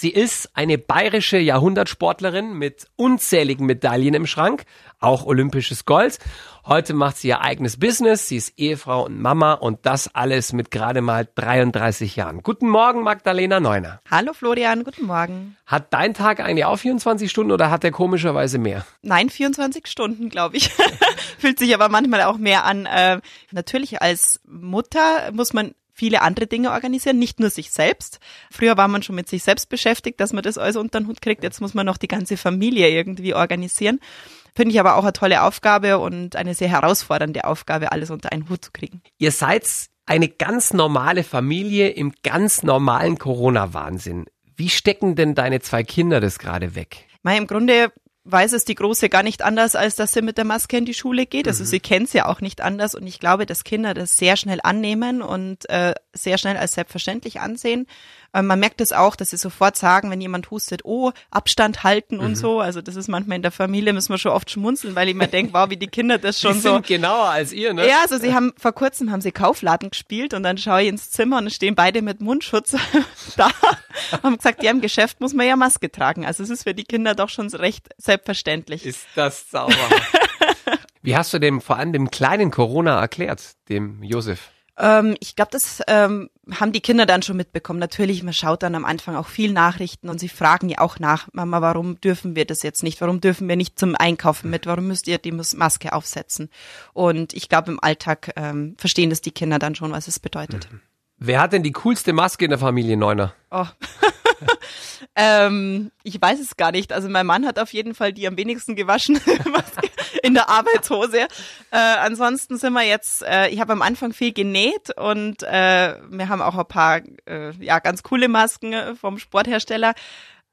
Sie ist eine bayerische Jahrhundertsportlerin mit unzähligen Medaillen im Schrank, auch olympisches Gold. Heute macht sie ihr eigenes Business, sie ist Ehefrau und Mama und das alles mit gerade mal 33 Jahren. Guten Morgen, Magdalena Neuner. Hallo Florian, guten Morgen. Hat dein Tag eigentlich auch 24 Stunden oder hat der komischerweise mehr? Nein, 24 Stunden, glaube ich. Fühlt sich aber manchmal auch mehr an. Äh, natürlich als Mutter muss man viele andere Dinge organisieren, nicht nur sich selbst. Früher war man schon mit sich selbst beschäftigt, dass man das alles unter den Hut kriegt. Jetzt muss man noch die ganze Familie irgendwie organisieren. Finde ich aber auch eine tolle Aufgabe und eine sehr herausfordernde Aufgabe, alles unter einen Hut zu kriegen. Ihr seid eine ganz normale Familie im ganz normalen Corona-Wahnsinn. Wie stecken denn deine zwei Kinder das gerade weg? Im Grunde weiß es die Große gar nicht anders, als dass sie mit der Maske in die Schule geht. Also mhm. sie kennt es ja auch nicht anders und ich glaube, dass Kinder das sehr schnell annehmen und äh, sehr schnell als selbstverständlich ansehen. Ähm, man merkt es auch, dass sie sofort sagen, wenn jemand hustet, oh, Abstand halten mhm. und so. Also das ist manchmal in der Familie, müssen wir schon oft schmunzeln, weil ich mir denke, wow, wie die Kinder das schon die so. Sind genauer als ihr, ne? Ja, also sie haben vor kurzem haben sie Kaufladen gespielt und dann schaue ich ins Zimmer und stehen beide mit Mundschutz da. haben gesagt, ja, im Geschäft muss man ja Maske tragen. Also es ist für die Kinder doch schon recht selbstverständlich. Ist das sauber. Wie hast du dem vor allem dem kleinen Corona erklärt, dem Josef? Ähm, ich glaube, das ähm, haben die Kinder dann schon mitbekommen. Natürlich, man schaut dann am Anfang auch viel Nachrichten und sie fragen ja auch nach, Mama, warum dürfen wir das jetzt nicht? Warum dürfen wir nicht zum Einkaufen mit? Warum müsst ihr die Maske aufsetzen? Und ich glaube, im Alltag ähm, verstehen das die Kinder dann schon, was es bedeutet. Mhm. Wer hat denn die coolste Maske in der Familie Neuner? Oh. ähm, ich weiß es gar nicht. Also mein Mann hat auf jeden Fall die am wenigsten gewaschen in der Arbeitshose. Äh, ansonsten sind wir jetzt, äh, ich habe am Anfang viel genäht und äh, wir haben auch ein paar äh, ja ganz coole Masken vom Sporthersteller.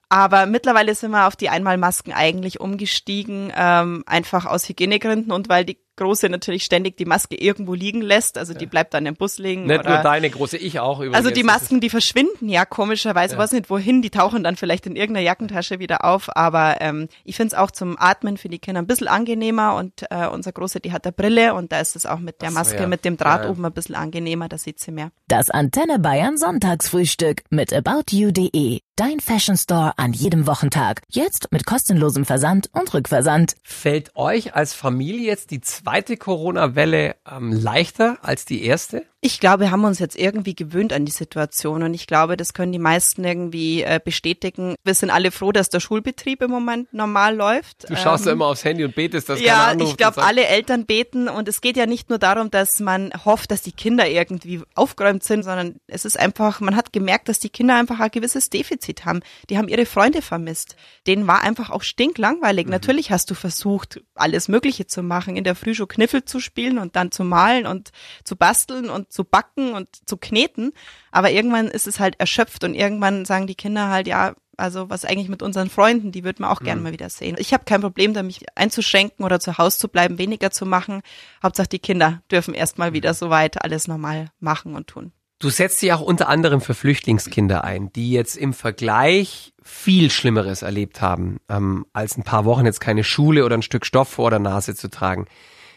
Aber mittlerweile sind wir auf die Einmalmasken eigentlich umgestiegen, ähm, einfach aus Hygienegründen und weil die Große natürlich ständig die Maske irgendwo liegen lässt. Also die bleibt dann im Bus liegen. Nicht oder, nur deine Große, ich auch. Übrigens. Also die Masken, die verschwinden ja komischerweise, ja. weiß nicht wohin, die tauchen dann vielleicht in irgendeiner Jackentasche wieder auf. Aber ähm, ich finde es auch zum Atmen für die Kinder ein bisschen angenehmer und äh, unser Große, die hat eine Brille und da ist es auch mit der Maske, ja. mit dem Draht ja. oben ein bisschen angenehmer, da sieht sie mehr. Das Antenne Bayern Sonntagsfrühstück mit aboutyou.de. Dein Fashion Store an jedem Wochentag. Jetzt mit kostenlosem Versand und Rückversand. Fällt euch als Familie jetzt die zweite Corona-Welle ähm, leichter als die erste? Ich glaube, wir haben uns jetzt irgendwie gewöhnt an die Situation und ich glaube, das können die meisten irgendwie äh, bestätigen. Wir sind alle froh, dass der Schulbetrieb im Moment normal läuft. Du schaust ähm, ja immer aufs Handy und betest, dass Ja, keiner ich glaube, alle Eltern beten und es geht ja nicht nur darum, dass man hofft, dass die Kinder irgendwie aufgeräumt sind, sondern es ist einfach, man hat gemerkt, dass die Kinder einfach ein gewisses Defizit haben. Die haben ihre Freunde vermisst. Denen war einfach auch stinklangweilig. Mhm. Natürlich hast du versucht, alles Mögliche zu machen, in der Früh schon Kniffel zu spielen und dann zu malen und zu basteln und zu backen und zu kneten. Aber irgendwann ist es halt erschöpft und irgendwann sagen die Kinder halt, ja, also was eigentlich mit unseren Freunden, die würden wir auch gerne mhm. mal wieder sehen. Ich habe kein Problem damit, mich einzuschränken oder zu Hause zu bleiben, weniger zu machen. Hauptsache die Kinder dürfen erst mal wieder soweit alles normal machen und tun. Du setzt dich auch unter anderem für Flüchtlingskinder ein, die jetzt im Vergleich viel Schlimmeres erlebt haben, ähm, als ein paar Wochen jetzt keine Schule oder ein Stück Stoff vor der Nase zu tragen.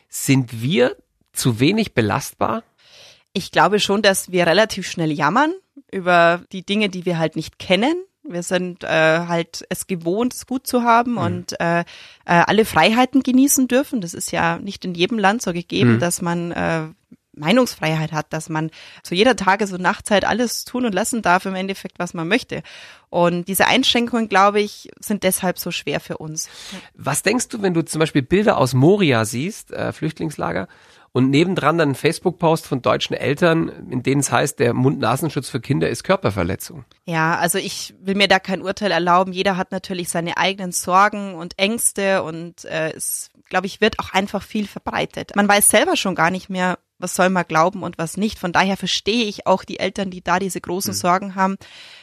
Sind wir zu wenig belastbar? Ich glaube schon, dass wir relativ schnell jammern über die Dinge, die wir halt nicht kennen. Wir sind äh, halt es gewohnt, es gut zu haben mhm. und äh, äh, alle Freiheiten genießen dürfen. Das ist ja nicht in jedem Land so gegeben, mhm. dass man äh, Meinungsfreiheit hat, dass man zu jeder Tages- und Nachtzeit alles tun und lassen darf im Endeffekt, was man möchte. Und diese Einschränkungen, glaube ich, sind deshalb so schwer für uns. Was denkst du, wenn du zum Beispiel Bilder aus Moria siehst, äh, Flüchtlingslager, und nebendran dann ein Facebook-Post von deutschen Eltern, in denen es heißt, der Mund-Nasenschutz für Kinder ist Körperverletzung. Ja, also ich will mir da kein Urteil erlauben. Jeder hat natürlich seine eigenen Sorgen und Ängste und äh, es, glaube ich, wird auch einfach viel verbreitet. Man weiß selber schon gar nicht mehr, was soll man glauben und was nicht. Von daher verstehe ich auch die Eltern, die da diese großen mhm. Sorgen haben.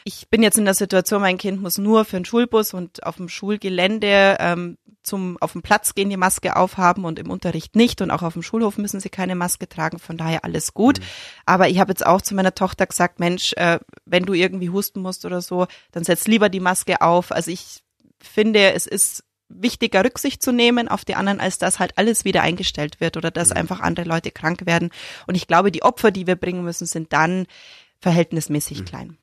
Ich bin jetzt in der Situation, mein Kind muss nur für einen Schulbus und auf dem Schulgelände ähm, zum auf dem Platz gehen die Maske aufhaben und im Unterricht nicht und auch auf dem Schulhof müssen sie keine Maske tragen. Von daher alles gut. Mhm. Aber ich habe jetzt auch zu meiner Tochter gesagt, Mensch, äh, wenn du irgendwie husten musst oder so, dann setz lieber die Maske auf. Also ich finde, es ist wichtiger Rücksicht zu nehmen auf die anderen, als dass halt alles wieder eingestellt wird oder dass mhm. einfach andere Leute krank werden. Und ich glaube, die Opfer, die wir bringen müssen, sind dann verhältnismäßig mhm. klein.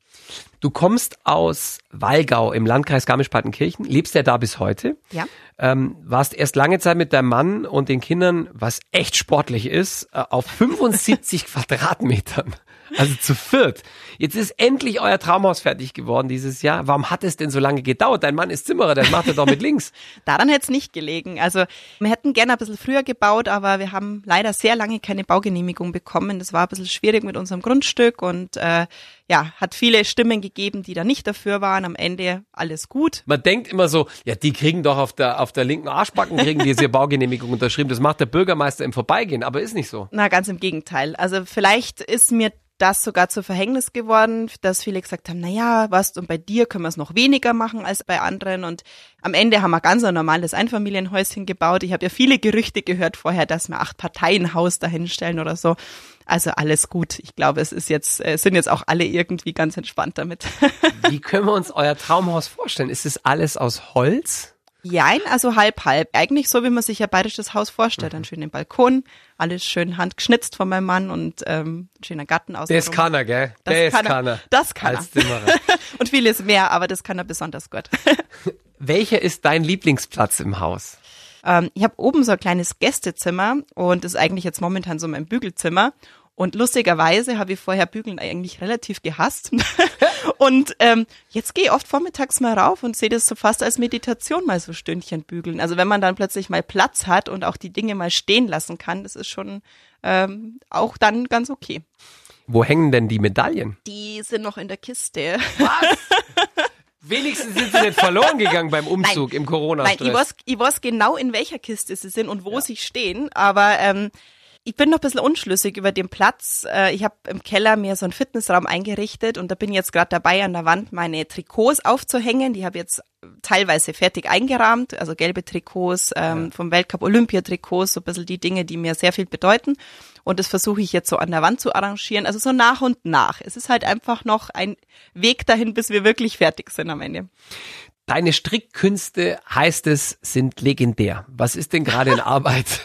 Du kommst aus Walgau im Landkreis Garmisch-Partenkirchen, lebst ja da bis heute. Ja. Ähm, warst erst lange Zeit mit deinem Mann und den Kindern, was echt sportlich ist, äh, auf 75 Quadratmetern. Also zu viert. Jetzt ist endlich euer Traumhaus fertig geworden dieses Jahr. Warum hat es denn so lange gedauert? Dein Mann ist Zimmerer, der macht er doch mit links. Daran hätte es nicht gelegen. Also wir hätten gerne ein bisschen früher gebaut, aber wir haben leider sehr lange keine Baugenehmigung bekommen. Das war ein bisschen schwierig mit unserem Grundstück und äh, ja, hat viele Stimmen gegeben, die da nicht dafür waren. Am Ende alles gut. Man denkt immer so, ja, die kriegen doch auf der, auf der linken Arschbacken, kriegen diese Baugenehmigung unterschrieben. Das macht der Bürgermeister im Vorbeigehen, aber ist nicht so. Na, ganz im Gegenteil. Also vielleicht ist mir das sogar zu Verhängnis geworden, dass viele gesagt haben, na ja, was, und bei dir können wir es noch weniger machen als bei anderen. Und am Ende haben wir ganz ein normales Einfamilienhäuschen gebaut. Ich habe ja viele Gerüchte gehört vorher, dass wir acht Parteienhaus dahinstellen oder so. Also alles gut. Ich glaube, es ist jetzt, es sind jetzt auch alle irgendwie ganz entspannt damit. Wie können wir uns euer Traumhaus vorstellen? Ist es alles aus Holz? Jein, also halb, halb. Eigentlich so, wie man sich ein bayerisches Haus vorstellt. Mhm. Einen schönen Balkon, alles schön handgeschnitzt von meinem Mann und ähm, schöner Garten aus. Das kann er, gell? Das Das kann er. kann er. Das kann Als er. Und vieles mehr, aber das kann er besonders gut. Welcher ist dein Lieblingsplatz im Haus? ähm, ich habe oben so ein kleines Gästezimmer und das ist eigentlich jetzt momentan so mein Bügelzimmer. Und lustigerweise habe ich vorher Bügeln eigentlich relativ gehasst. und ähm, jetzt gehe ich oft vormittags mal rauf und sehe das so fast als Meditation mal so Stündchen bügeln. Also wenn man dann plötzlich mal Platz hat und auch die Dinge mal stehen lassen kann, das ist schon ähm, auch dann ganz okay. Wo hängen denn die Medaillen? Die sind noch in der Kiste. Wenigstens sind sie nicht verloren gegangen beim Umzug im Nein, Corona-Stress. ich weiß, ich weiß genau, in welcher Kiste sie sind und wo sie stehen, aber ähm, ich bin noch ein bisschen unschlüssig über den Platz. Äh, ich habe im Keller mir so einen Fitnessraum eingerichtet und da bin ich jetzt gerade dabei, an der Wand meine Trikots aufzuhängen. Die habe ich jetzt teilweise fertig eingerahmt, also gelbe Trikots ähm, vom Weltcup Olympia-Trikots, so ein bisschen die Dinge, die mir sehr viel bedeuten. Und das versuche ich jetzt so an der Wand zu arrangieren, also so nach und nach. Es ist halt einfach noch ein Weg dahin, bis wir wirklich fertig sind am Ende. Deine Strickkünste, heißt es, sind legendär. Was ist denn gerade in Arbeit?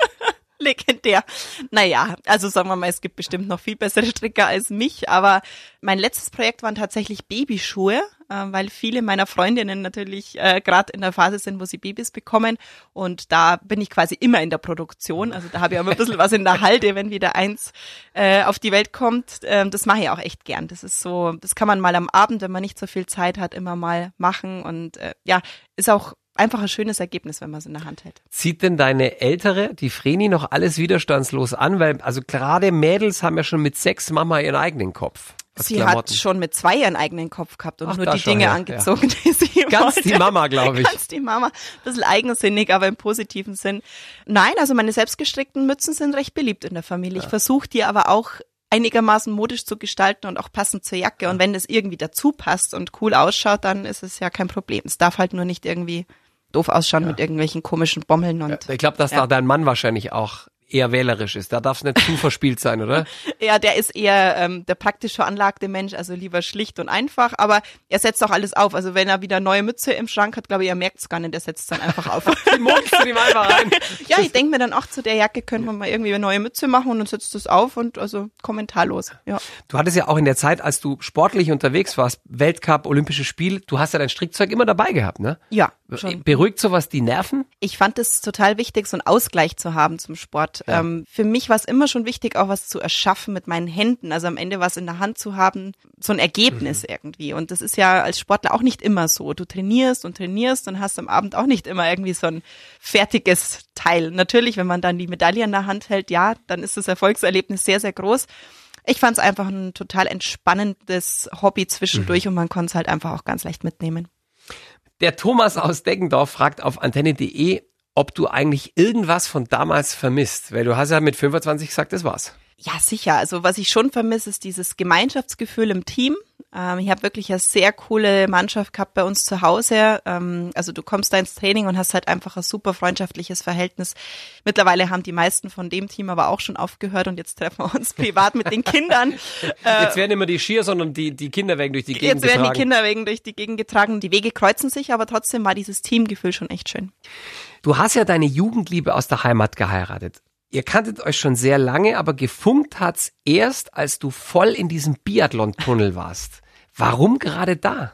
Legendär. Naja, also sagen wir mal, es gibt bestimmt noch viel bessere Stricker als mich, aber mein letztes Projekt waren tatsächlich Babyschuhe, äh, weil viele meiner Freundinnen natürlich äh, gerade in der Phase sind, wo sie Babys bekommen und da bin ich quasi immer in der Produktion, also da habe ich immer ein bisschen was in der Halde, wenn wieder eins äh, auf die Welt kommt. Ähm, das mache ich auch echt gern. Das ist so, das kann man mal am Abend, wenn man nicht so viel Zeit hat, immer mal machen und äh, ja, ist auch einfach ein schönes Ergebnis, wenn man es in der Hand hält. Zieht denn deine Ältere, die Vreni, noch alles widerstandslos an? Weil, also gerade Mädels haben ja schon mit sechs Mama ihren eigenen Kopf. Sie Klamotten. hat schon mit zwei ihren eigenen Kopf gehabt und Ach, nur die Dinge her, angezogen, die sie Ganz wollte. die Mama, glaube ich. Ganz die Mama. Ein bisschen eigensinnig, aber im positiven Sinn. Nein, also meine selbstgestrickten Mützen sind recht beliebt in der Familie. Ich versuche die aber auch einigermaßen modisch zu gestalten und auch passend zur Jacke. Und wenn das irgendwie dazu passt und cool ausschaut, dann ist es ja kein Problem. Es darf halt nur nicht irgendwie doof ausschauen mit irgendwelchen komischen Bommeln und Ich glaube, dass Ja. da dein Mann wahrscheinlich auch eher wählerisch ist. Da darf es nicht zu verspielt sein, oder? Ja, der ist eher ähm, der praktisch veranlagte Mensch, also lieber schlicht und einfach, aber er setzt auch alles auf. Also wenn er wieder neue Mütze im Schrank hat, glaube ich, er merkt es gar nicht, er setzt es dann einfach auf. Die du ihm einfach rein. ja, ich denke mir dann auch zu der Jacke könnte man mal irgendwie eine neue Mütze machen und dann setzt es auf und also kommentarlos. Ja. Du hattest ja auch in der Zeit, als du sportlich unterwegs warst, Weltcup, Olympische Spiele, du hast ja dein Strickzeug immer dabei gehabt, ne? Ja, schon. Beruhigt sowas die Nerven? Ich fand es total wichtig, so einen Ausgleich zu haben zum Sport. Ähm, für mich war es immer schon wichtig, auch was zu erschaffen mit meinen Händen, also am Ende was in der Hand zu haben, so ein Ergebnis irgendwie. Und das ist ja als Sportler auch nicht immer so. Du trainierst und trainierst und hast am Abend auch nicht immer irgendwie so ein fertiges Teil. Natürlich, wenn man dann die Medaille in der Hand hält, ja, dann ist das Erfolgserlebnis sehr, sehr groß. Ich fand es einfach ein total entspannendes Hobby zwischendurch und man konnte es halt einfach auch ganz leicht mitnehmen. Der Thomas aus Deggendorf fragt auf antenne.de, ob du eigentlich irgendwas von damals vermisst. Weil du hast ja mit 25 gesagt, das war's. Ja, sicher. Also was ich schon vermisse, ist dieses Gemeinschaftsgefühl im Team. Ähm, ich habe wirklich eine sehr coole Mannschaft gehabt bei uns zu Hause. Ähm, also du kommst da ins Training und hast halt einfach ein super freundschaftliches Verhältnis. Mittlerweile haben die meisten von dem Team aber auch schon aufgehört und jetzt treffen wir uns privat mit den Kindern. Jetzt werden immer die Skier, sondern die, die Kinder werden durch die Gegend Jetzt werden die getragen. Kinder wegen durch die Gegend getragen. Die Wege kreuzen sich, aber trotzdem war dieses Teamgefühl schon echt schön. Du hast ja deine Jugendliebe aus der Heimat geheiratet. Ihr kanntet euch schon sehr lange, aber gefunkt hat's erst, als du voll in diesem Biathlon-Tunnel warst. Warum gerade da?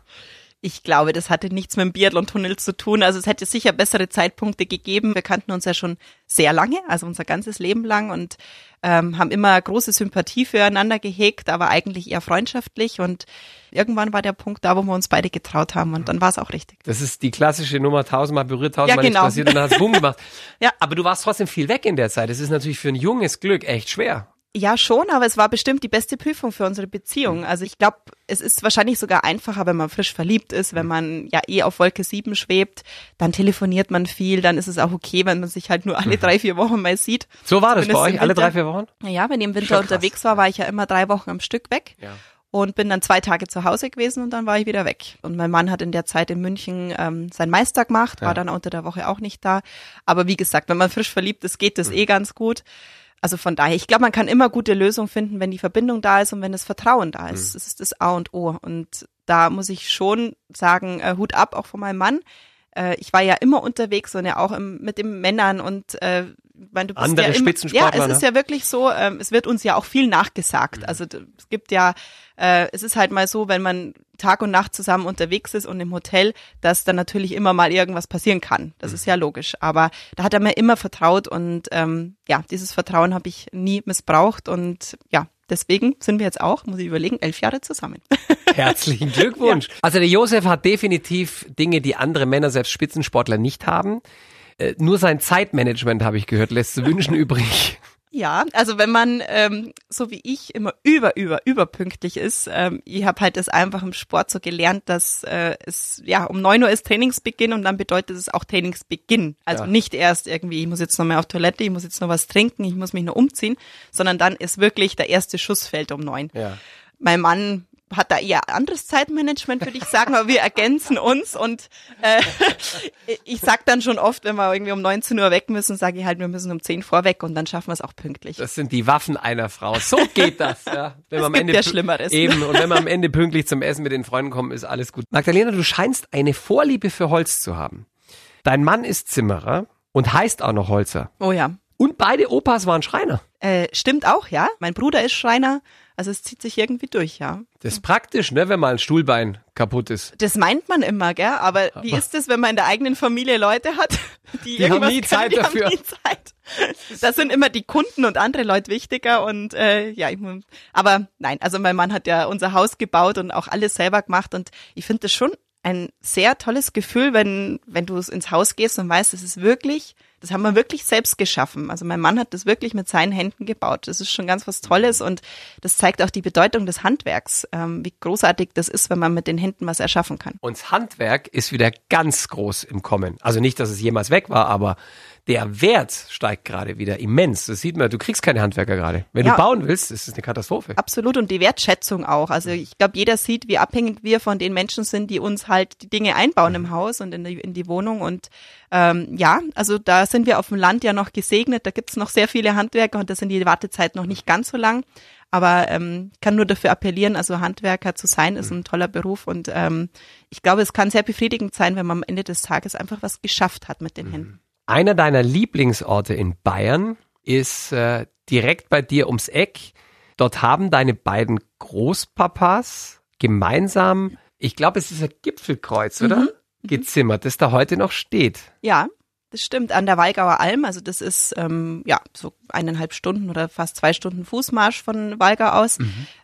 Ich glaube, das hatte nichts mit dem Biathlon-Tunnel zu tun. Also es hätte sicher bessere Zeitpunkte gegeben. Wir kannten uns ja schon sehr lange, also unser ganzes Leben lang und ähm, haben immer große Sympathie füreinander gehegt, aber eigentlich eher freundschaftlich. Und irgendwann war der Punkt da, wo wir uns beide getraut haben und dann war es auch richtig. Das ist die klassische Nummer, tausendmal berührt, tausendmal Ja, genau. passiert und dann hast du Boom gemacht. Ja. Aber du warst trotzdem viel weg in der Zeit. Das ist natürlich für ein junges Glück echt schwer. Ja, schon, aber es war bestimmt die beste Prüfung für unsere Beziehung. Also ich glaube, es ist wahrscheinlich sogar einfacher, wenn man frisch verliebt ist, wenn man ja eh auf Wolke 7 schwebt, dann telefoniert man viel, dann ist es auch okay, wenn man sich halt nur alle drei, vier Wochen mal sieht. So war das bei Zumindest euch, im alle drei, vier Wochen? Ja, wenn ich im Winter unterwegs war, war ich ja immer drei Wochen am Stück weg. Ja. Und bin dann zwei Tage zu Hause gewesen und dann war ich wieder weg. Und mein Mann hat in der Zeit in München ähm, seinen Meister gemacht, war Ja. dann unter der Woche auch nicht da. Aber wie gesagt, wenn man frisch verliebt ist, geht Mhm. das eh ganz gut. Also von daher, ich glaube, man kann immer gute Lösungen finden, wenn die Verbindung da ist und wenn das Vertrauen da ist. Mhm. Das ist das A und O. Und da muss ich schon sagen, äh, Hut ab auch von meinem Mann. Äh, ich war ja immer unterwegs und ja auch im, mit den Männern und äh, weil du bist Andere ja immer, Spitzensportler, Ja, es ne? ist ja wirklich so, ähm, es wird uns ja auch viel nachgesagt. Also d- es gibt ja, äh, es ist halt mal so, wenn man Tag und Nacht zusammen unterwegs ist und im Hotel, dass dann natürlich immer mal irgendwas passieren kann. Das ist ja logisch. Aber da hat er mir immer vertraut und ähm, ja, dieses Vertrauen habe ich nie missbraucht und ja, deswegen sind wir jetzt auch, muss ich überlegen, elf Jahre zusammen. Herzlichen Glückwunsch. Also der Josef hat definitiv Dinge, die andere Männer, selbst Spitzensportler, nicht haben. Äh, nur sein Zeitmanagement, habe ich gehört, lässt zu wünschen übrig. Ja, also wenn man ähm, so wie ich immer über über überpünktlich ist, ähm, ich habe halt das einfach im Sport so gelernt, dass äh, es ja um neun Uhr ist Trainingsbeginn und dann bedeutet es auch Trainingsbeginn. Also Ja. nicht erst irgendwie, ich muss jetzt noch mal auf Toilette, ich muss jetzt noch was trinken, ich muss mich noch umziehen, sondern dann ist wirklich der erste Schuss fällt um neun. Ja. Mein Mann hat da eher anderes Zeitmanagement, würde ich sagen, aber wir ergänzen uns und äh, ich sag dann schon oft, wenn wir irgendwie um 19 Uhr weg müssen, sage ich halt, wir müssen um 10 vorweg und dann schaffen wir es auch pünktlich. Das sind die Waffen einer Frau. So geht das. Ja. Wenn man am Ende ja Schlimmeres. Eben. Und wenn man am Ende pünktlich zum Essen mit den Freunden kommt, ist alles gut. Magdalena, du scheinst eine Vorliebe für Holz zu haben. Dein Mann ist Zimmerer und heißt auch noch Holzer. Oh ja. Und beide Opas waren Schreiner. Äh, stimmt auch, ja. Mein Bruder ist Schreiner, also es zieht sich irgendwie durch, ja. Das ist praktisch, ne, wenn mal ein Stuhlbein kaputt ist. Das meint man immer, gell? Aber wie ist es, wenn man in der eigenen Familie Leute hat, die, Die haben nie können, Zeit die dafür. Haben nie Zeit. Da sind immer die Kunden und andere Leute wichtiger und äh, ja, ich, aber nein, also mein Mann hat ja unser Haus gebaut und auch alles selber gemacht und ich finde das schon ein sehr tolles Gefühl, wenn wenn du ins Haus gehst und weißt, es ist wirklich, das haben wir wirklich selbst geschaffen. Also mein Mann hat das wirklich mit seinen Händen gebaut. Das ist schon ganz was Tolles und das zeigt auch die Bedeutung des Handwerks, ähm, wie großartig das ist, wenn man mit den Händen was erschaffen kann. Und das Handwerk ist wieder ganz groß im Kommen. Also nicht, dass es jemals weg war, aber der Wert steigt gerade wieder immens. Das sieht man, du kriegst keine Handwerker gerade. Wenn Ja. du bauen willst, ist es eine Katastrophe. Absolut und die Wertschätzung auch. Also ich glaube, jeder sieht, wie abhängig wir von den Menschen sind, die uns halt die Dinge einbauen im Haus und in die, in die Wohnung. Und ähm, ja, also da sind wir auf dem Land ja noch gesegnet. Da gibt's noch sehr viele Handwerker und da sind die Wartezeiten noch nicht ganz so lang. Aber ähm, kann nur dafür appellieren, also Handwerker zu sein, ist ein toller Beruf und ähm, ich glaube, es kann sehr befriedigend sein, wenn man am Ende des Tages einfach was geschafft hat mit den Händen. Einer deiner Lieblingsorte in Bayern ist äh, direkt bei dir ums Eck. Dort haben deine beiden Großpapas gemeinsam, ich glaube, es ist ein Gipfelkreuz, oder? Gezimmert, das da heute noch steht. Ja, das stimmt. An der Walgauer Alm, also das ist ähm, ja so eineinhalb Stunden oder fast zwei Stunden Fußmarsch von Walgau aus.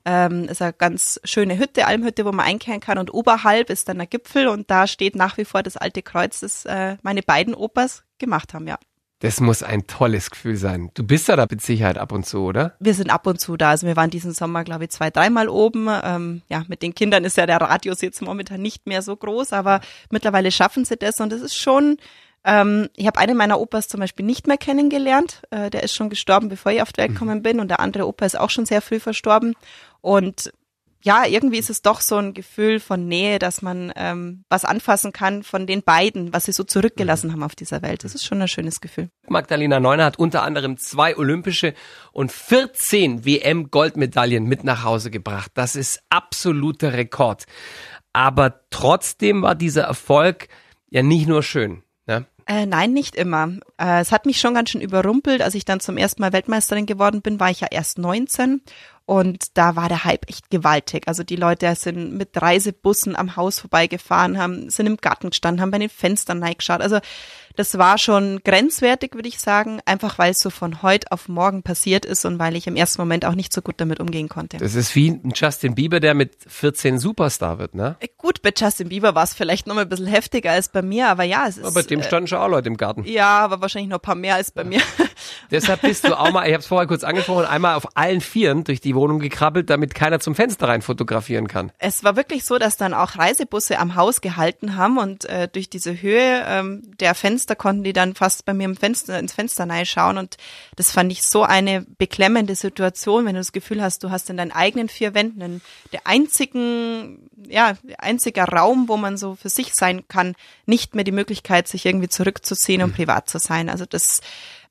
Ähm, ist eine ganz schöne Hütte, Almhütte, wo man einkehren kann. Und oberhalb ist dann der Gipfel und da steht nach wie vor das alte Kreuz, das äh, meine beiden Opas gemacht haben, ja. Das muss ein tolles Gefühl sein. Du bist ja da mit Sicherheit ab und zu, oder? Wir sind ab und zu da. Also wir waren diesen Sommer, glaube ich, zwei, dreimal oben. Ähm, ja, mit den Kindern ist ja der Radius jetzt momentan nicht mehr so groß, aber mittlerweile schaffen sie das und es ist schon. Ähm, ich habe einen meiner Opas zum Beispiel nicht mehr kennengelernt. Äh, der ist schon gestorben, bevor ich auf die Welt gekommen bin und der andere Opa ist auch schon sehr früh verstorben. Und ja, irgendwie ist es doch so ein Gefühl von Nähe, dass man ähm, was anfassen kann von den beiden, was sie so zurückgelassen haben auf dieser Welt. Das ist schon ein schönes Gefühl. Magdalena Neuner hat unter anderem zwei olympische und 14 WM-Goldmedaillen mit nach Hause gebracht. Das ist absoluter Rekord. Aber trotzdem war dieser Erfolg ja nicht nur schön. Ne? Äh, nein, nicht immer. Äh, es hat mich schon ganz schön überrumpelt. Als ich dann zum ersten Mal Weltmeisterin geworden bin, war ich ja erst 19. Und da war der Hype echt gewaltig. Also die Leute sind mit Reisebussen am Haus vorbeigefahren, haben, sind im Garten gestanden, haben bei den Fenstern reingeschaut. Also das war schon grenzwertig, würde ich sagen, einfach weil es so von heute auf morgen passiert ist und weil ich im ersten Moment auch nicht so gut damit umgehen konnte. Das ist wie ein Justin Bieber, der mit 14 Superstar wird, ne? Äh, gut, bei Justin Bieber war es vielleicht noch mal ein bisschen heftiger als bei mir, aber ja, es ist. Aber bei dem äh, standen schon auch Leute im Garten. Ja, aber wahrscheinlich noch ein paar mehr als bei mir. Deshalb bist du auch mal, ich habe es vorher kurz angesprochen, einmal auf allen Vieren durch die Wohnung gekrabbelt, damit keiner zum Fenster rein fotografieren kann. Es war wirklich so, dass dann auch Reisebusse am Haus gehalten haben und äh, durch diese Höhe ähm, der Fenster konnten die dann fast bei mir im Fenster, ins Fenster schauen und das fand ich so eine beklemmende Situation, wenn du das Gefühl hast, du hast in deinen eigenen vier Wänden einen, der einzigen, ja, einziger Raum, wo man so für sich sein kann, nicht mehr die Möglichkeit, sich irgendwie zurückzuziehen und mhm. privat zu sein. Also das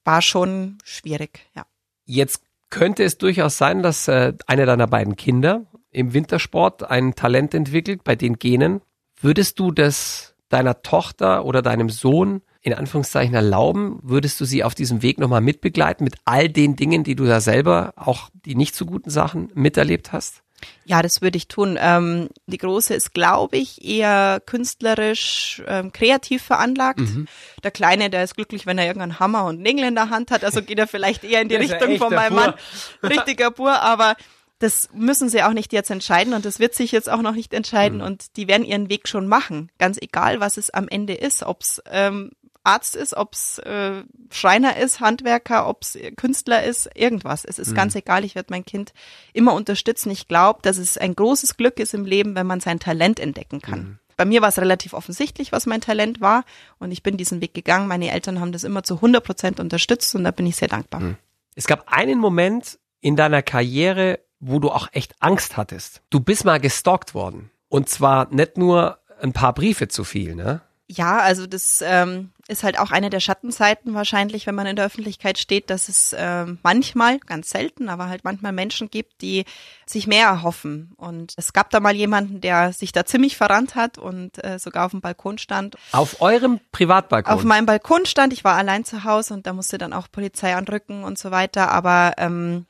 war schon schwierig, ja. Jetzt könnte es durchaus sein, dass äh, eine deiner beiden Kinder im Wintersport ein Talent entwickelt bei den Genen. Würdest du das deiner Tochter oder deinem Sohn in Anführungszeichen erlauben? Würdest du sie auf diesem Weg nochmal mitbegleiten mit all den Dingen, die du da selber, auch die nicht so guten Sachen, miterlebt hast? Ja, das würde ich tun. Ähm, die Große ist, glaube ich, eher künstlerisch, ähm, kreativ veranlagt. Mhm. Der Kleine, der ist glücklich, wenn er irgendeinen Hammer und Nägel in der Hand hat. Also geht er vielleicht eher in die Richtung von meinem. Mann. Richtiger Bur, aber das müssen sie auch nicht jetzt entscheiden und das wird sich jetzt auch noch nicht entscheiden mhm. und die werden ihren Weg schon machen, ganz egal, was es am Ende ist, ob's ähm, Arzt ist, ob's äh, Schreiner ist, Handwerker, ob's Künstler ist, irgendwas. Es ist mhm. ganz egal, ich werde mein Kind immer unterstützen. Ich glaube, dass es ein großes Glück ist im Leben, wenn man sein Talent entdecken kann. Mhm. Bei mir war es relativ offensichtlich, was mein Talent war und ich bin diesen Weg gegangen. Meine Eltern haben das immer zu 100 Prozent unterstützt und da bin ich sehr dankbar. Mhm. Es gab einen Moment in deiner Karriere, wo du auch echt Angst hattest. Du bist mal gestalkt worden und zwar nicht nur ein paar Briefe zu viel, ne? Ja, also das ähm, ist halt auch eine der Schattenseiten wahrscheinlich, wenn man in der Öffentlichkeit steht, dass es äh, manchmal, ganz selten, aber halt manchmal Menschen gibt, die sich mehr erhoffen. Und es gab da mal jemanden, der sich da ziemlich verrannt hat und äh, sogar auf dem Balkon stand. Auf eurem Privatbalkon? Auf meinem Balkon stand. Ich war allein zu Hause und da musste dann auch Polizei anrücken und so weiter. Aber ähm,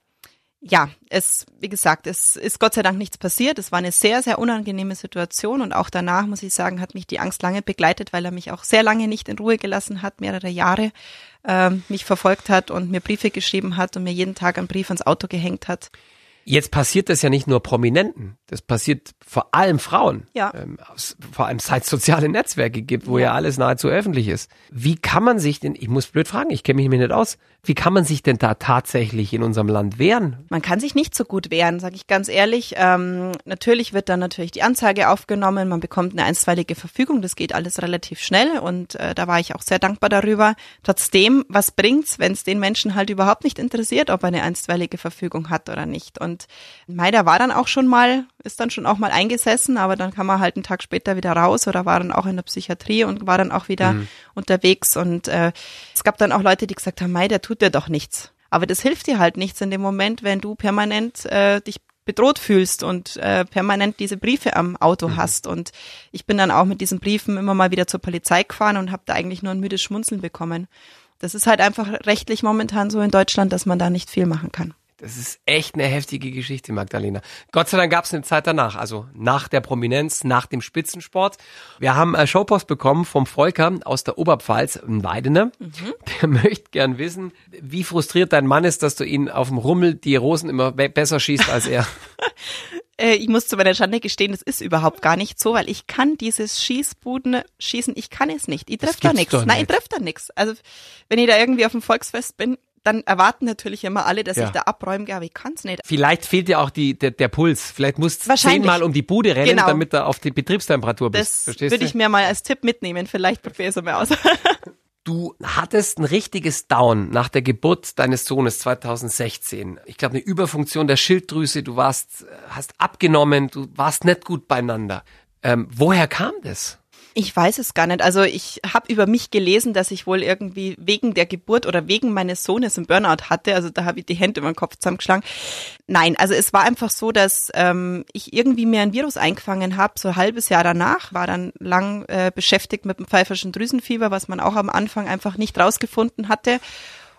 ja, es, wie gesagt, es ist Gott sei Dank nichts passiert. Es war eine sehr, sehr unangenehme Situation und auch danach, muss ich sagen, hat mich die Angst lange begleitet, weil er mich auch sehr lange nicht in Ruhe gelassen hat, mehrere Jahre ähm, mich verfolgt hat und mir Briefe geschrieben hat und mir jeden Tag einen Brief ans Auto gehängt hat. Jetzt passiert das ja nicht nur Prominenten, das passiert vor allem Frauen. Ja. Ähm, vor allem seit es soziale Netzwerke gibt, wo ja. ja. alles nahezu öffentlich ist. Wie kann man sich denn, ich muss blöd fragen, ich kenne mich nicht aus, wie kann man sich denn da tatsächlich in unserem Land wehren? Man kann sich nicht so gut wehren, sage ich ganz ehrlich. Ähm, natürlich wird dann natürlich die Anzeige aufgenommen, man bekommt eine einstweilige Verfügung, das geht alles relativ schnell und äh, da war ich auch sehr dankbar darüber. Trotzdem, was bringt's, wenn es den Menschen halt überhaupt nicht interessiert, ob er eine einstweilige Verfügung hat oder nicht? Und Meider war dann auch schon mal, ist dann schon auch mal eingesessen, aber dann kam er halt einen Tag später wieder raus oder war dann auch in der Psychiatrie und war dann auch wieder mhm. unterwegs und äh, es gab dann auch Leute, die gesagt haben, Mei, der tut dir doch nichts. Aber das hilft dir halt nichts in dem Moment, wenn du permanent äh, dich bedroht fühlst und äh, permanent diese Briefe am Auto mhm. hast. Und ich bin dann auch mit diesen Briefen immer mal wieder zur Polizei gefahren und habe da eigentlich nur ein müdes Schmunzeln bekommen. Das ist halt einfach rechtlich momentan so in Deutschland, dass man da nicht viel machen kann. Das ist echt eine heftige Geschichte, Magdalena. Gott sei Dank gab es eine Zeit danach, also nach der Prominenz, nach dem Spitzensport. Wir haben Showpost bekommen vom Volker aus der Oberpfalz, ein Weidener. Mhm. Der möchte gern wissen, wie frustriert dein Mann ist, dass du ihn auf dem Rummel die Rosen immer besser schießt als er. Äh, ich muss zu meiner Schande gestehen, das ist überhaupt gar nicht so, weil ich kann dieses Schießbuden schießen, ich kann es nicht. Ich treffe da nichts. Nein, ich treffe da nichts. Also wenn ich da irgendwie auf dem Volksfest bin, dann erwarten natürlich immer alle, dass ja. ich da abräume, aber ich kann's nicht. Vielleicht fehlt dir auch die, der, der Puls. Vielleicht musst du zehnmal um die Bude rennen, genau. damit du auf die Betriebstemperatur bist. Das würde ich mir mal als Tipp mitnehmen. Vielleicht probiere ich es mal aus. Du hattest ein richtiges Down nach der Geburt deines Sohnes 2016. Ich glaube, eine Überfunktion der Schilddrüse. Du warst, hast abgenommen, du warst nicht gut beieinander. Ähm, woher kam das? Ich weiß es gar nicht. Also ich habe über mich gelesen, dass ich wohl irgendwie wegen der Geburt oder wegen meines Sohnes einen Burnout hatte. Also da habe ich die Hände über den Kopf zusammengeschlagen. Nein, also es war einfach so, dass ähm, ich irgendwie mir ein Virus eingefangen habe, so ein halbes Jahr danach, war dann lang äh, beschäftigt mit dem pfeiferschen Drüsenfieber, was man auch am Anfang einfach nicht rausgefunden hatte.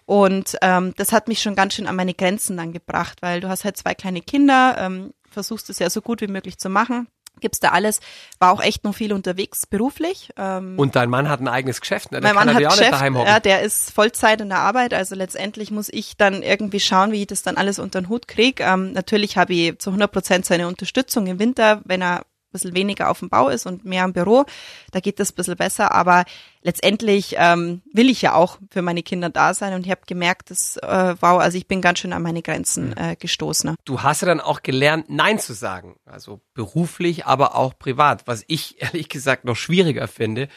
Und ähm, das hat mich schon ganz schön an meine Grenzen dann gebracht, weil du hast halt zwei kleine Kinder, ähm, versuchst es ja so gut wie möglich zu machen gibt's da alles. War auch echt noch viel unterwegs beruflich. Ähm, und dein Mann hat ein eigenes Geschäft, ne? Der mein Mann hat ja Geschäft, ja, der ist Vollzeit in der Arbeit, also letztendlich muss ich dann irgendwie schauen, wie ich das dann alles unter den Hut kriege. Ähm, natürlich habe ich zu 100 Prozent seine Unterstützung im Winter, wenn er ein bisschen weniger auf dem Bau ist und mehr im Büro, da geht das ein bisschen besser, aber letztendlich ähm, will ich ja auch für meine Kinder da sein und ich habe gemerkt, dass, äh, wow, also ich bin ganz schön an meine Grenzen mhm. äh, gestoßen. Du hast ja dann auch gelernt, Nein zu sagen, also beruflich, aber auch privat, was ich ehrlich gesagt noch schwieriger finde,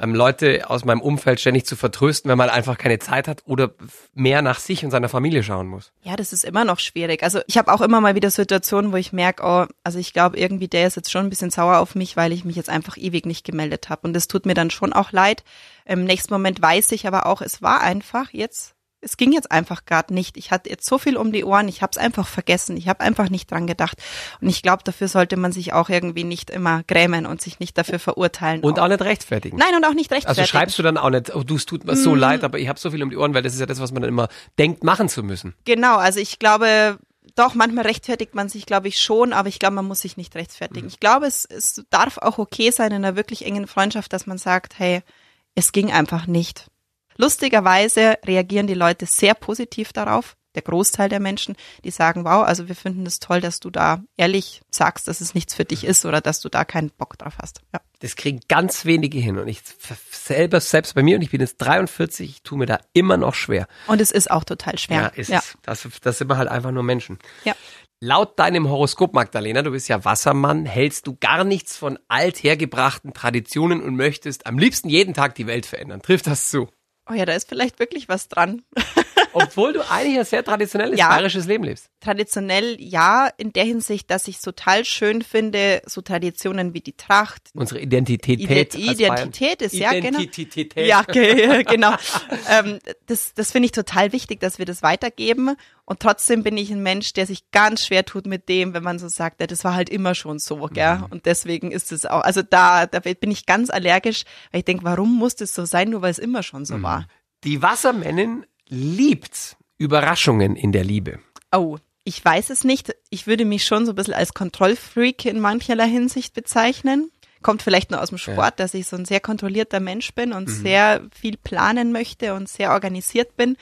ähm, Leute aus meinem Umfeld ständig zu vertrösten, wenn man einfach keine Zeit hat oder mehr nach sich und seiner Familie schauen muss. Ja, das ist immer noch schwierig. Also ich habe auch immer mal wieder Situationen, wo ich merke, oh, also ich glaube irgendwie, der ist jetzt schon ein bisschen sauer auf mich, weil ich mich jetzt einfach ewig nicht gemeldet habe und das tut mir dann schon auch leid. Im nächsten Moment weiß ich aber auch, es war einfach jetzt, es ging jetzt einfach gerade nicht. Ich hatte jetzt so viel um die Ohren, ich habe es einfach vergessen, ich habe einfach nicht dran gedacht. Und ich glaube, dafür sollte man sich auch irgendwie nicht immer grämen und sich nicht dafür verurteilen. Und auch, auch nicht rechtfertigen. Nein, und auch nicht rechtfertigen. Also schreibst du dann auch nicht, oh, du, es tut mir so mhm. leid, aber ich habe so viel um die Ohren, weil das ist ja das, was man dann immer denkt, machen zu müssen. Genau, also ich glaube, doch, manchmal rechtfertigt man sich, glaube ich, schon, aber ich glaube, man muss sich nicht rechtfertigen. Mhm. Ich glaube, es, es darf auch okay sein in einer wirklich engen Freundschaft, dass man sagt, hey, es ging einfach nicht. Lustigerweise reagieren die Leute sehr positiv darauf. Der Großteil der Menschen, die sagen, wow, also wir finden es toll, dass du da ehrlich sagst, dass es nichts für dich ist oder dass du da keinen Bock drauf hast. Ja. Das kriegen ganz wenige hin und ich selber, selbst bei mir und ich bin jetzt 43, ich tue mir da immer noch schwer. Und es ist auch total schwer. Ja, ist ja. Es. Das, das sind wir halt einfach nur Menschen. Ja. Laut deinem Horoskop, Magdalena, du bist ja Wassermann, hältst du gar nichts von althergebrachten Traditionen und möchtest am liebsten jeden Tag die Welt verändern. Trifft das zu? Oh ja, da ist vielleicht wirklich was dran. Obwohl du eigentlich ein sehr traditionelles ja, bayerisches Leben lebst. Traditionell ja, in der Hinsicht, dass ich es total schön finde, so Traditionen wie die Tracht. Unsere Identität. Ident Identität ist, ja, genau. Identität. Ja, genau. ähm, das das finde ich total wichtig, dass wir das weitergeben. Und trotzdem bin ich ein Mensch, der sich ganz schwer tut mit dem, wenn man so sagt, ja, das war halt immer schon so, gell? Mhm. Und deswegen ist es auch, also da, da bin ich ganz allergisch, weil ich denke, warum muss das so sein, nur weil es immer schon so mhm. war? Die Wassermännin liebt Überraschungen in der Liebe. Oh, ich weiß es nicht. Ich würde mich schon so ein bisschen als Kontrollfreak in mancherlei Hinsicht bezeichnen. Kommt vielleicht nur aus dem Sport, ja. dass ich so ein sehr kontrollierter Mensch bin und mhm. sehr viel planen möchte und sehr organisiert bin.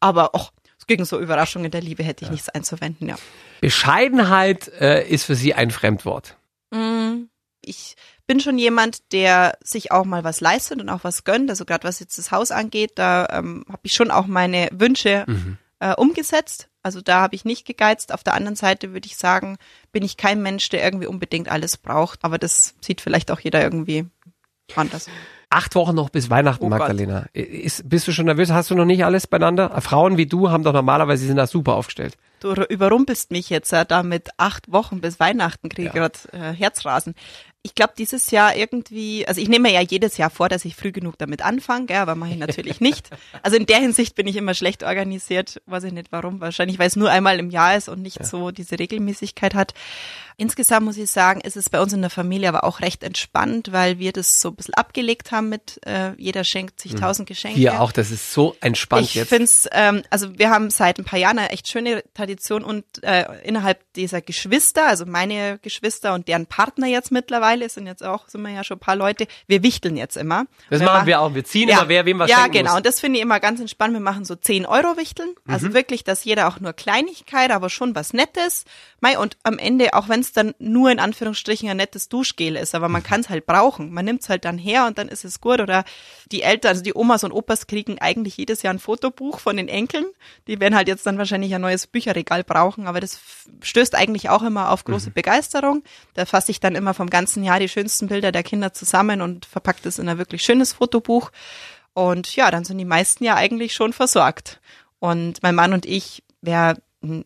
Aber och, gegen so Überraschungen der Liebe hätte ich ja. nichts einzuwenden, ja. Bescheidenheit äh, ist für Sie ein Fremdwort. Mm, ich bin schon jemand, der sich auch mal was leistet und auch was gönnt. Also gerade was jetzt das Haus angeht, da ähm, habe ich schon auch meine Wünsche mhm. äh, umgesetzt. Also da habe ich nicht gegeizt. Auf der anderen Seite würde ich sagen, bin ich kein Mensch, der irgendwie unbedingt alles braucht. Aber das sieht vielleicht auch jeder irgendwie anders. Acht Wochen noch bis Weihnachten, oh Magdalena. Ist, bist du schon nervös? Hast du noch nicht alles beieinander? Frauen wie du haben doch normalerweise, sind da super aufgestellt. Du überrumpelst mich jetzt ja, da mit acht Wochen bis Weihnachten, kriege ja. gerade äh, Herzrasen ich glaube, dieses Jahr irgendwie, also ich nehme mir ja jedes Jahr vor, dass ich früh genug damit anfange, aber mache ich natürlich nicht. Also in der Hinsicht bin ich immer schlecht organisiert, weiß ich nicht warum, wahrscheinlich weil es nur einmal im Jahr ist und nicht ja. so diese Regelmäßigkeit hat. Insgesamt muss ich sagen, ist es bei uns in der Familie aber auch recht entspannt, weil wir das so ein bisschen abgelegt haben mit äh, jeder schenkt sich mhm. tausend Geschenke. Wir auch, das ist so entspannt ich jetzt. Ich finde es, ähm, also wir haben seit ein paar Jahren eine echt schöne Tradition und äh, innerhalb dieser Geschwister, also meine Geschwister und deren Partner jetzt mittlerweile, sind jetzt auch, sind wir ja schon ein paar Leute, wir wichteln jetzt immer. Das machen wir auch, wir ziehen ja, immer, wer wem was Ja, genau, muss. und das finde ich immer ganz entspannt. Wir machen so 10 Euro Wichteln, also mhm. wirklich, dass jeder auch nur Kleinigkeit, aber schon was Nettes. Mei, und am Ende, auch wenn es dann nur in Anführungsstrichen ein nettes Duschgel ist, aber man kann es halt brauchen. Man nimmt es halt dann her und dann ist es gut. Oder die Eltern, also die Omas und Opas kriegen eigentlich jedes Jahr ein Fotobuch von den Enkeln. Die werden halt jetzt dann wahrscheinlich ein neues Bücherregal brauchen, aber das stößt eigentlich auch immer auf große mhm. Begeisterung. Da fasse ich dann immer vom ganzen Jahr die schönsten Bilder der Kinder zusammen und verpackt es in ein wirklich schönes Fotobuch. Und ja, dann sind die meisten ja eigentlich schon versorgt. Und mein Mann und ich, wer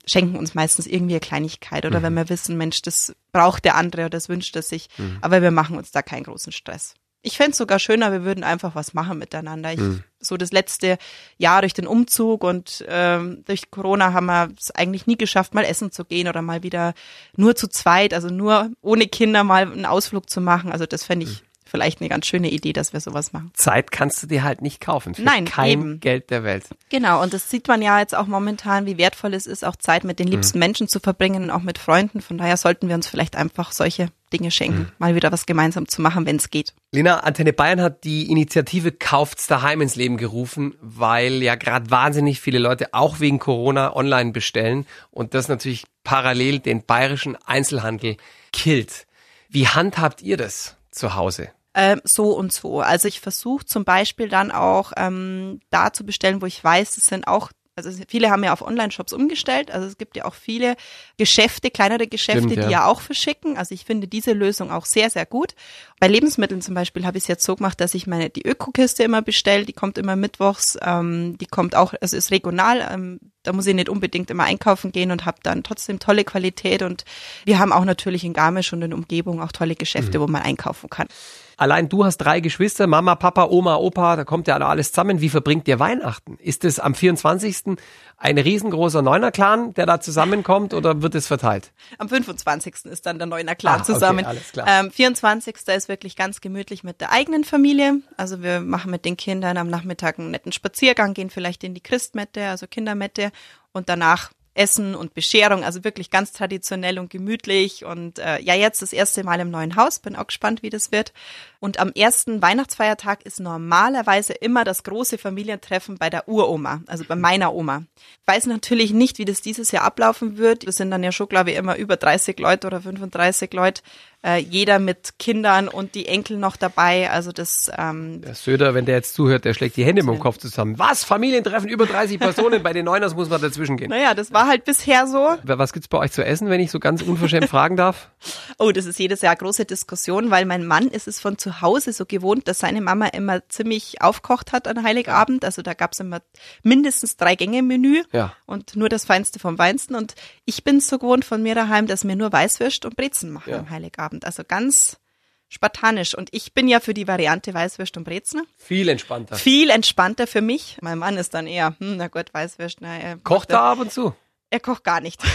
schenken uns meistens irgendwie eine Kleinigkeit oder mhm. wenn wir wissen, Mensch, das braucht der andere oder das wünscht er sich, mhm. aber wir machen uns da keinen großen Stress. Ich fände sogar schöner, wir würden einfach was machen miteinander. Ich, mhm. So das letzte Jahr durch den Umzug und ähm, durch Corona haben wir es eigentlich nie geschafft, mal essen zu gehen oder mal wieder nur zu zweit, also nur ohne Kinder mal einen Ausflug zu machen. Also das fände ich mhm vielleicht eine ganz schöne Idee, dass wir sowas machen. Zeit kannst du dir halt nicht kaufen. Für Nein, kein eben. Geld der Welt. Genau, und das sieht man ja jetzt auch momentan, wie wertvoll es ist, auch Zeit mit den liebsten Menschen zu verbringen und auch mit Freunden. Von daher sollten wir uns vielleicht einfach solche Dinge schenken, mal wieder was gemeinsam zu machen, wenn es geht. Lena, Antenne Bayern hat die Initiative Kauft's daheim ins Leben gerufen, weil ja gerade wahnsinnig viele Leute auch wegen Corona online bestellen und das natürlich parallel den bayerischen Einzelhandel killt. Wie handhabt ihr das zu Hause? Ähm, so und so. Also ich versuche zum Beispiel dann auch ähm, da zu bestellen, wo ich weiß, es sind auch also viele haben ja auf Online-Shops umgestellt. Also es gibt ja auch viele Geschäfte, kleinere Geschäfte, Stimmt, ja. die ja auch verschicken. Also ich finde diese Lösung auch sehr, sehr gut. Bei Lebensmitteln zum Beispiel habe ich es jetzt so gemacht, dass ich meine die Ökokiste immer bestelle. Die kommt immer mittwochs. Ähm, die kommt auch, also ist regional. Ähm, da muss ich nicht unbedingt immer einkaufen gehen und habe dann trotzdem tolle Qualität. Und wir haben auch natürlich in Garmisch und in Umgebung auch tolle Geschäfte, wo man einkaufen kann. Allein du hast drei Geschwister, Mama, Papa, Oma, Opa, da kommt ja alles zusammen. Wie verbringt ihr Weihnachten? Ist es am 24. ein riesengroßer Neuner-Clan, der da zusammenkommt oder wird es verteilt? Am 25. ist dann der Neuner Clan Ah, okay, zusammen. alles klar. Ähm, 24. ist wirklich ganz gemütlich mit der eigenen Familie. Also wir machen mit den Kindern am Nachmittag einen netten Spaziergang, gehen vielleicht in die Christmette, also Kindermette und danach Essen und Bescherung, also wirklich ganz traditionell und gemütlich und äh, ja jetzt das erste Mal im neuen Haus, bin auch gespannt, wie das wird. Und am ersten Weihnachtsfeiertag ist normalerweise immer das große Familientreffen bei der Uroma, also bei meiner Oma. Ich weiß natürlich nicht, wie das dieses Jahr ablaufen wird. Wir sind dann ja schon, glaube ich, immer über 30 Leute oder 35 Leute, äh, jeder mit Kindern und die Enkel noch dabei. Also das ähm, Der Söder, wenn der jetzt zuhört, der schlägt die Hände im Kopf zusammen. Was? Familientreffen über 30 Personen? Bei den Neuners muss man dazwischen gehen. naja, das war halt bisher so. Was gibt's bei euch zu essen, wenn ich so ganz unverschämt fragen darf? Oh, das ist jedes Jahr große Diskussion, weil mein Mann ist es von zu Hause so gewohnt, dass seine Mama immer ziemlich aufkocht hat an Heiligabend. Also da gab's immer mindestens drei Gänge Menü Ja. und nur das Feinste vom Feinsten. Und ich bin so gewohnt von mir daheim, dass wir nur Weißwürst und Brezen machen Ja. am Heiligabend. Also ganz spartanisch. Und ich bin ja für die Variante Weißwürst und Brezen. Viel entspannter. Viel entspannter für mich. Mein Mann ist dann eher, hm, na gut, Weißwürst, na, er Kocht er ab und zu. Er kocht gar nicht.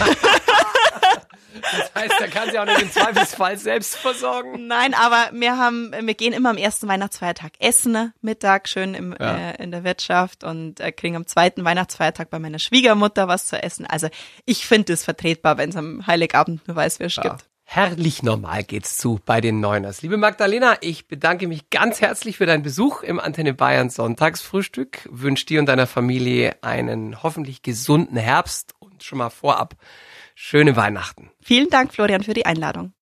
Das heißt, er kann sich auch nicht im Zweifelsfall selbst versorgen. Nein, aber wir haben, wir gehen immer am ersten Weihnachtsfeiertag essen, Mittag schön im, Ja. äh, in der Wirtschaft und äh, kriegen am zweiten Weihnachtsfeiertag bei meiner Schwiegermutter was zu essen. Also ich finde es vertretbar, wenn es am Heiligabend nur Weißwürst Ja. gibt. Herrlich normal geht's zu bei den Neuners. Liebe Magdalena, ich bedanke mich ganz herzlich für deinen Besuch im Antenne Bayern Sonntagsfrühstück. Wünsche dir und deiner Familie einen hoffentlich gesunden Herbst und schon mal vorab schöne Weihnachten. Vielen Dank, Florian, für die Einladung.